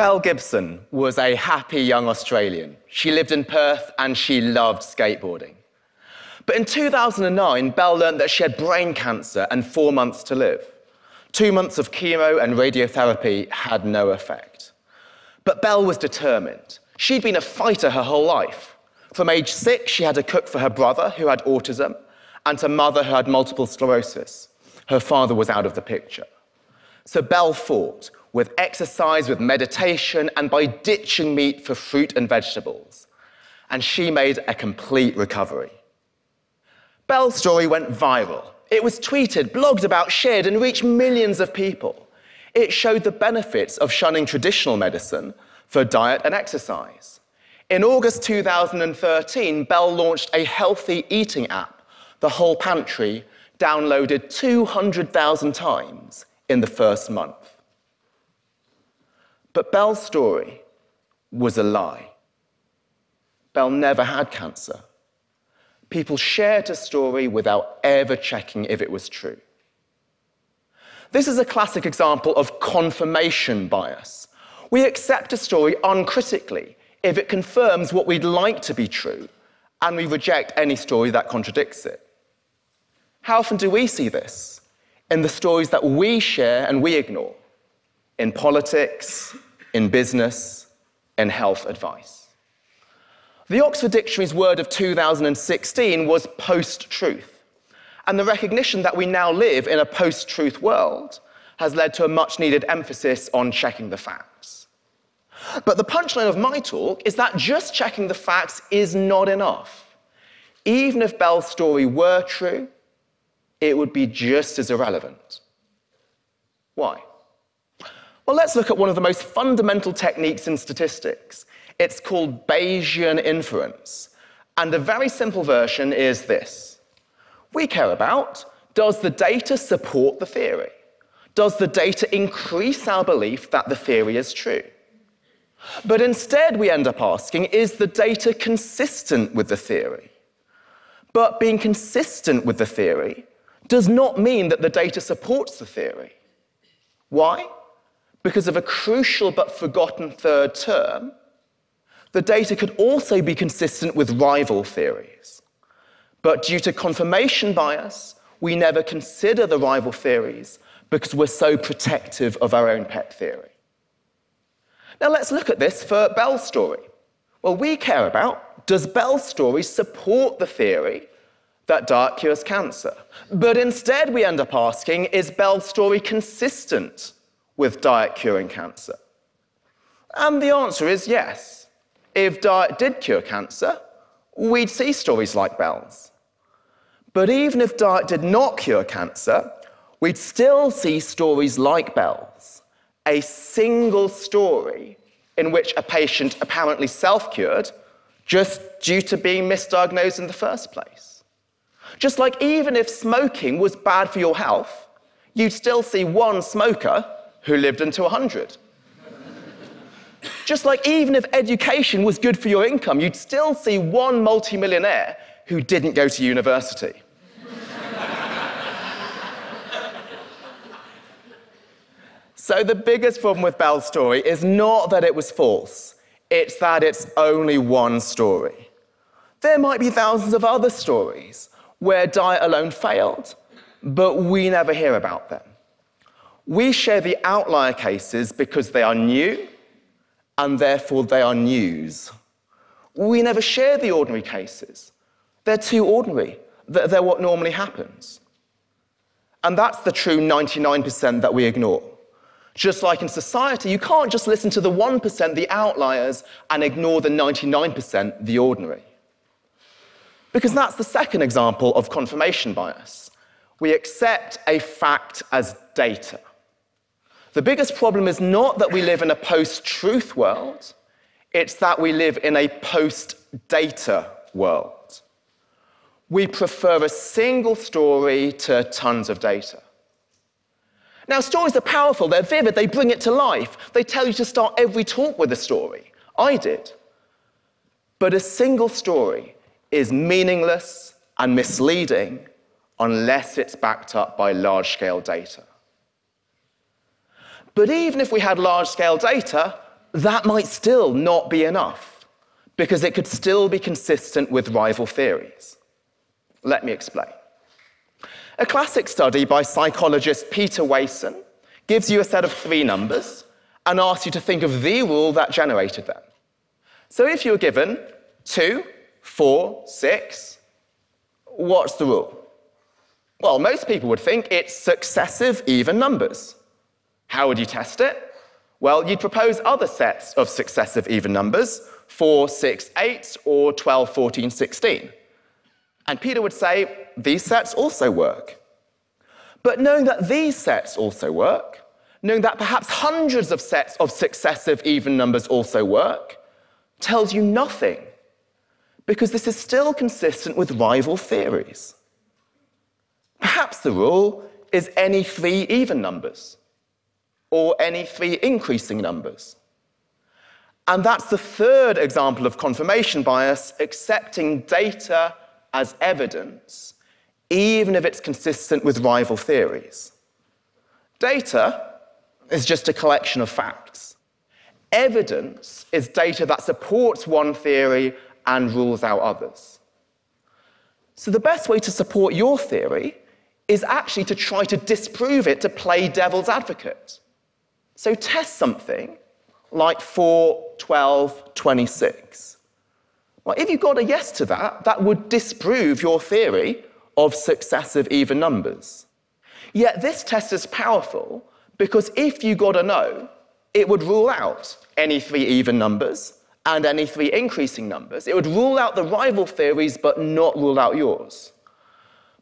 Belle Gibson was a happy young Australian. She lived in Perth and she loved skateboarding. But in 2009, Belle learned that she had brain cancer and four months to live. Two months of chemo and radiotherapy had no effect. But Belle was determined. She'd been a fighter her whole life. From age six, she had to cook for her brother, who had autism, and her mother, who had multiple sclerosis. Her father was out of the picture. So Belle fought with exercise, with meditation, and by ditching meat for fruit and vegetables. And she made a complete recovery. Belle's story went viral. It was tweeted, blogged about, shared, and reached millions of people. It showed the benefits of shunning traditional medicine for diet and exercise. In August 2013, Belle launched a healthy eating app, The Whole Pantry, downloaded 200,000 times in the first month. But Belle's story was a lie. Belle never had cancer people shared a story without ever checking if it was true. This is a classic example of confirmation bias. We accept a story uncritically if it confirms what we'd like to be true, and we reject any story that contradicts it. How often do we see this? In the stories that we share and we ignore, in politics, in business, in health advice. The Oxford Dictionary's word of 2016 was post truth. And the recognition that we now live in a post truth world has led to a much needed emphasis on checking the facts. But the punchline of my talk is that just checking the facts is not enough. Even if Belle's story were true, it would be just as irrelevant. Why? Well, let's look at one of the most fundamental techniques in statistics it's called Bayesian inference. And the very simple version is this We care about does the data support the theory? Does the data increase our belief that the theory is true? But instead, we end up asking is the data consistent with the theory? But being consistent with the theory does not mean that the data supports the theory. Why? Because of a crucial but forgotten third term the data could also be consistent with rival theories. But due to confirmation bias, we never consider the rival theories because we're so protective of our own pet theory. Now let's look at this for Belle's story. Well, we care about does Belle's story support the theory that diet cures cancer? But instead, we end up asking is Belle's story consistent with diet curing cancer? And the answer is yes. If diet did cure cancer, we'd see stories like Belle's. But even if diet did not cure cancer, we'd still see stories like Belle's, a single story in which a patient apparently self cured just due to being misdiagnosed in the first place. Just like even if smoking was bad for your health, you'd still see one smoker who lived until 100. Just like even if education was good for your income, you'd still see one multimillionaire who didn't go to university. so the biggest problem with Belle's story is not that it was false, it's that it's only one story. There might be thousands of other stories where diet alone failed, but we never hear about them. We share the outlier cases because they are new and therefore they are news. We never share the ordinary cases. They're too ordinary. They're what normally happens. And that's the true 99% that we ignore. Just like in society, you can't just listen to the 1%, the outliers, and ignore the 99%, the ordinary. Because that's the second example of confirmation bias. We accept a fact as data. The biggest problem is not that we live in a post truth world, it's that we live in a post data world. We prefer a single story to tons of data. Now, stories are powerful, they're vivid, they bring it to life. They tell you to start every talk with a story. I did. But a single story is meaningless and misleading unless it's backed up by large scale data. But even if we had large scale data, that might still not be enough because it could still be consistent with rival theories. Let me explain. A classic study by psychologist Peter Wason gives you a set of three numbers and asks you to think of the rule that generated them. So if you're given 2, 4, 6, what's the rule? Well, most people would think it's successive even numbers. How would you test it? Well, you'd propose other sets of successive even numbers, 4, 6, 8, or 12, 14, 16. And Peter would say, these sets also work. But knowing that these sets also work, knowing that perhaps hundreds of sets of successive even numbers also work, tells you nothing, because this is still consistent with rival theories. Perhaps the rule is any three even numbers, or any three increasing numbers. And that's the third example of confirmation bias, accepting data as evidence, even if it's consistent with rival theories. Data is just a collection of facts. Evidence is data that supports one theory and rules out others. So the best way to support your theory is actually to try to disprove it, to play devil's advocate. So test something like 4, 12, 26. Well, if you got a yes to that, that would disprove your theory of successive even numbers. Yet this test is powerful because if you got a no, it would rule out any three even numbers and any three increasing numbers. It would rule out the rival theories but not rule out yours.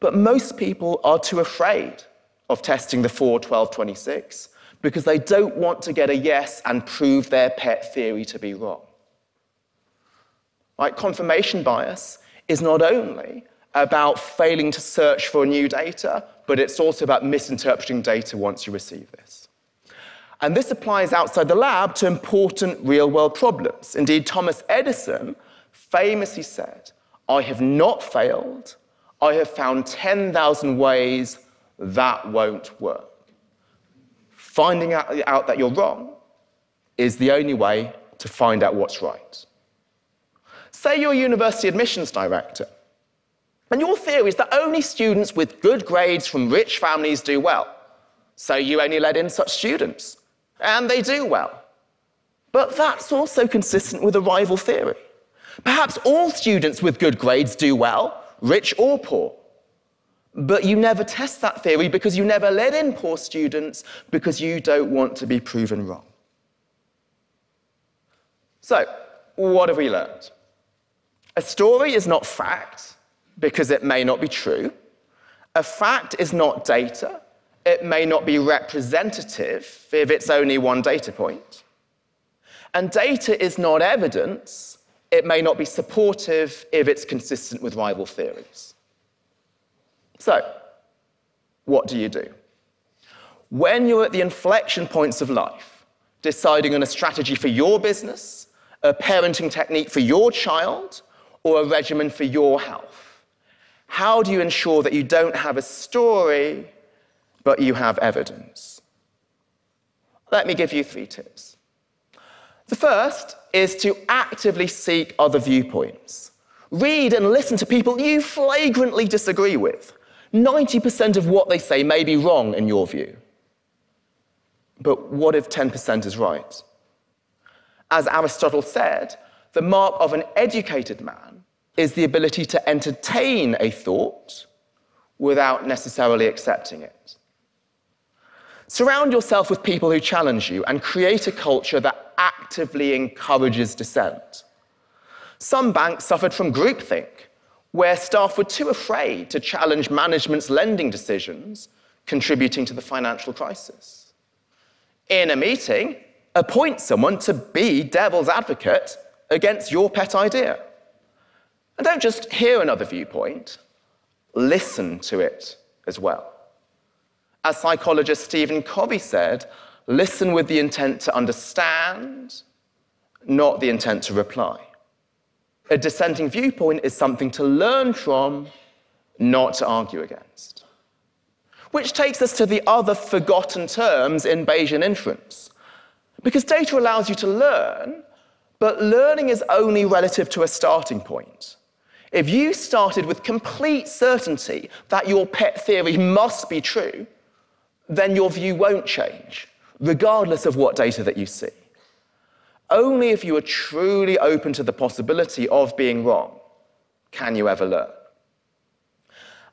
But most people are too afraid of testing the 4, 12, 26 because they don't want to get a yes and prove their pet theory to be wrong. Right? Confirmation bias is not only about failing to search for new data, but it's also about misinterpreting data once you receive this. And this applies outside the lab to important real world problems. Indeed, Thomas Edison famously said, I have not failed, I have found 10,000 ways that won't work. Finding out, out that you're wrong is the only way to find out what's right. Say you're a university admissions director, and your theory is that only students with good grades from rich families do well. So you only let in such students, and they do well. But that's also consistent with a rival theory. Perhaps all students with good grades do well, rich or poor. But you never test that theory because you never let in poor students because you don't want to be proven wrong. So, what have we learned? A story is not fact because it may not be true. A fact is not data. It may not be representative if it's only one data point. And data is not evidence. It may not be supportive if it's consistent with rival theories. So, what do you do? When you're at the inflection points of life, deciding on a strategy for your business, a parenting technique for your child, or a regimen for your health? How do you ensure that you don't have a story, but you have evidence? Let me give you three tips. The first is to actively seek other viewpoints. Read and listen to people you flagrantly disagree with. 90% of what they say may be wrong in your view. But what if 10% is right? As Aristotle said, the mark of an educated man is the ability to entertain a thought without necessarily accepting it. Surround yourself with people who challenge you and create a culture that actively encourages dissent. Some banks suffered from groupthink, where staff were too afraid to challenge management's lending decisions, contributing to the financial crisis. In a meeting, appoint someone to be devil's advocate against your pet idea. And don't just hear another viewpoint, listen to it as well. As psychologist Stephen Covey said, listen with the intent to understand, not the intent to reply. A dissenting viewpoint is something to learn from, not to argue against. Which takes us to the other forgotten terms in Bayesian inference Because data allows you to learn, but learning is only relative to a starting point. If you started with complete certainty that your pet theory must be true, then your view won't change, regardless of what data that you see. Only if you are truly open to the possibility of being wrong can you ever learn.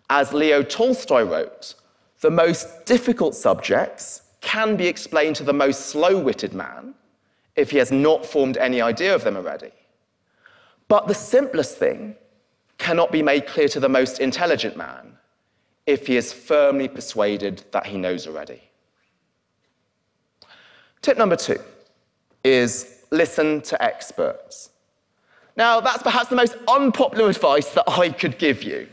As Leo Tolstoy wrote, the most difficult subjects can be explained to the most slow witted man if he has not formed any idea of them already. But the simplest thing cannot be made clear to the most intelligent man if he is firmly persuaded that he knows already. Tip number two is listen to experts. Now, that's perhaps the most unpopular advice that I could give you.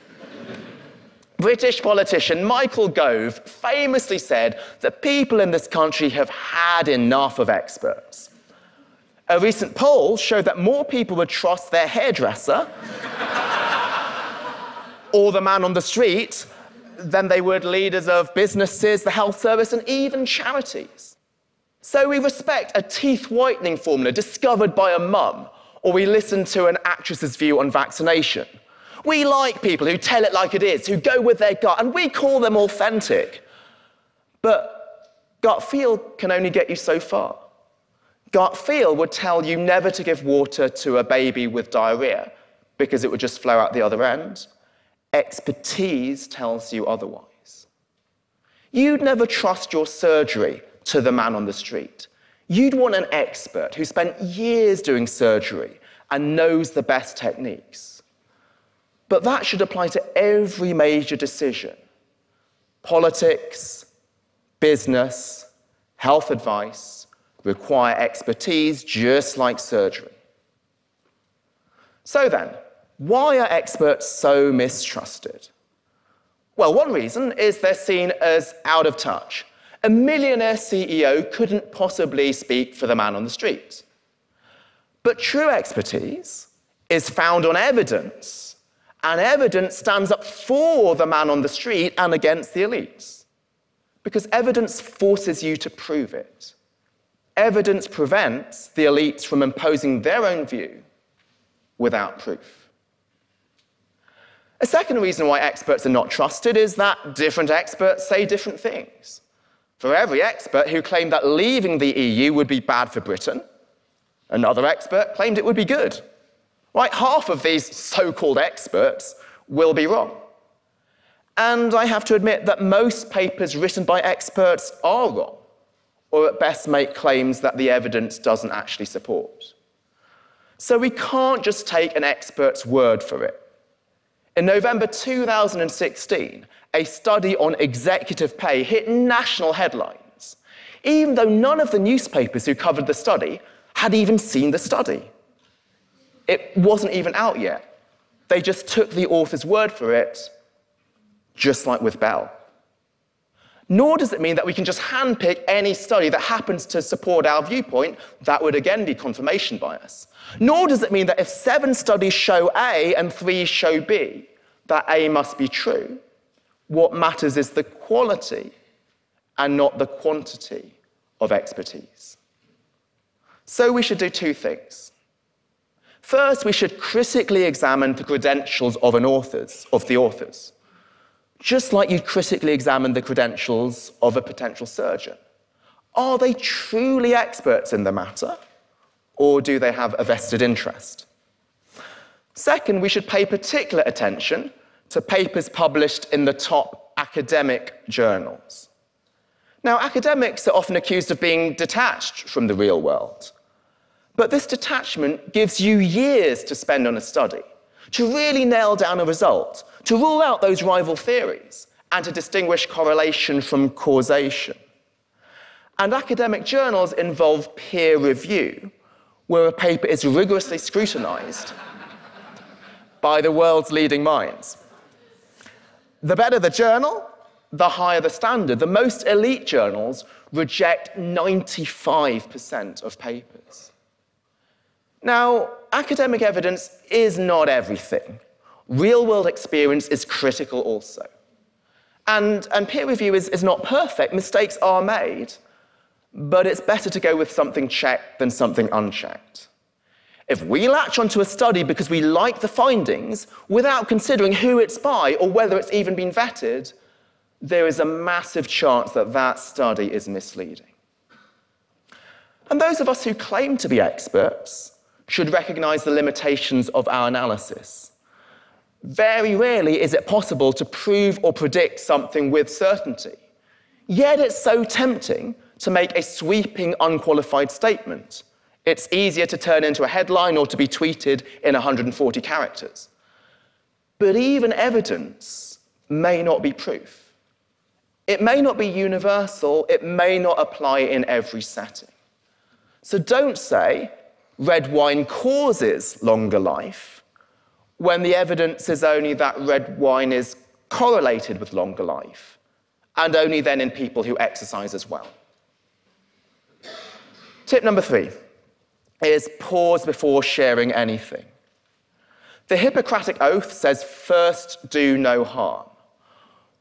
British politician Michael Gove famously said that people in this country have had enough of experts. A recent poll showed that more people would trust their hairdresser or the man on the street than they would leaders of businesses, the health service, and even charities. So we respect a teeth whitening formula discovered by a mum, or we listen to an actress's view on vaccination. We like people who tell it like it is, who go with their gut, and we call them authentic. But gut feel can only get you so far. Gut feel would tell you never to give water to a baby with diarrhea because it would just flow out the other end. Expertise tells you otherwise. You'd never trust your surgery to the man on the street. You'd want an expert who spent years doing surgery and knows the best techniques. But that should apply to every major decision politics, business, health advice require expertise just like surgery. So then, why are experts so mistrusted? Well, one reason is they're seen as out of touch. A millionaire CEO couldn't possibly speak for the man on the street. But true expertise is found on evidence, and evidence stands up for the man on the street and against the elites. Because evidence forces you to prove it. Evidence prevents the elites from imposing their own view without proof. A second reason why experts are not trusted is that different experts say different things. For every expert who claimed that leaving the EU would be bad for Britain, another expert claimed it would be good. Right, half of these so called experts will be wrong. And I have to admit that most papers written by experts are wrong, or at best make claims that the evidence doesn't actually support. So we can't just take an expert's word for it. In November 2016, a study on executive pay hit national headlines, even though none of the newspapers who covered the study had even seen the study. It wasn't even out yet. They just took the author's word for it, just like with Belle. Nor does it mean that we can just handpick any study that happens to support our viewpoint. That would again be confirmation bias. Nor does it mean that if seven studies show A and three show B, that A must be true. What matters is the quality and not the quantity of expertise. So we should do two things. First, we should critically examine the credentials of an author's, of the authors just like you'd critically examine the credentials of a potential surgeon. Are they truly experts in the matter, or do they have a vested interest? Second, we should pay particular attention to papers published in the top academic journals. Now, academics are often accused of being detached from the real world, but this detachment gives you years to spend on a study to really nail down a result, to rule out those rival theories, and to distinguish correlation from causation. And academic journals involve peer review, where a paper is rigorously scrutinized by the world's leading minds. The better the journal, the higher the standard. The most elite journals reject 95% of papers. Now, academic evidence is not everything. Real world experience is critical also. And, and peer review is, is not perfect, mistakes are made. but it's better to go with something checked than something unchecked. If we latch onto a study because we like the findings without considering who it's by or whether it's even been vetted, there is a massive chance that that study is misleading. And those of us who claim to be experts should recognize the limitations of our analysis. Very rarely is it possible to prove or predict something with certainty. Yet it's so tempting to make a sweeping, unqualified statement. It's easier to turn into a headline or to be tweeted in 140 characters. But even evidence may not be proof. It may not be universal, it may not apply in every setting. So don't say red wine causes longer life when the evidence is only that red wine is correlated with longer life, and only then in people who exercise as well. Tip number three is pause before sharing anything. The Hippocratic Oath says, first do no harm.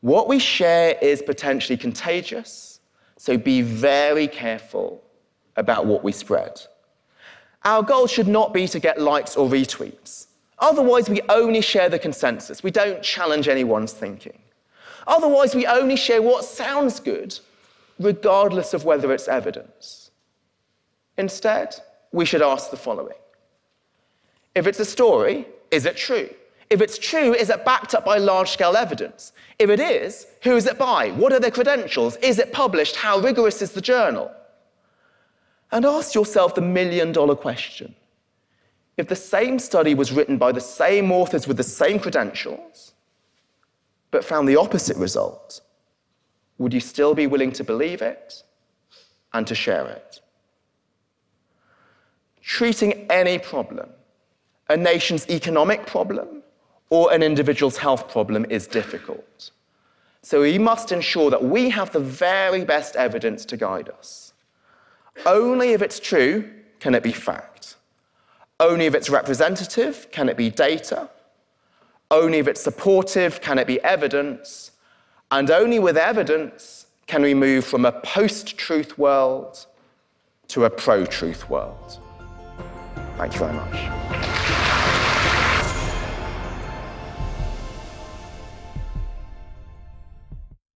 What we share is potentially contagious, so be very careful about what we spread. Our goal should not be to get likes or retweets. Otherwise, we only share the consensus. We don't challenge anyone's thinking. Otherwise, we only share what sounds good, regardless of whether it's evidence. Instead, we should ask the following If it's a story, is it true? If it's true, is it backed up by large scale evidence? If it is, who is it by? What are their credentials? Is it published? How rigorous is the journal? And ask yourself the million dollar question. If the same study was written by the same authors with the same credentials, but found the opposite result, would you still be willing to believe it and to share it? Treating any problem, a nation's economic problem or an individual's health problem, is difficult. So we must ensure that we have the very best evidence to guide us. Only if it's true can it be fact. Only if it's representative can it be data. Only if it's supportive can it be evidence. And only with evidence can we move from a post truth world to a pro truth world. Thank you very much.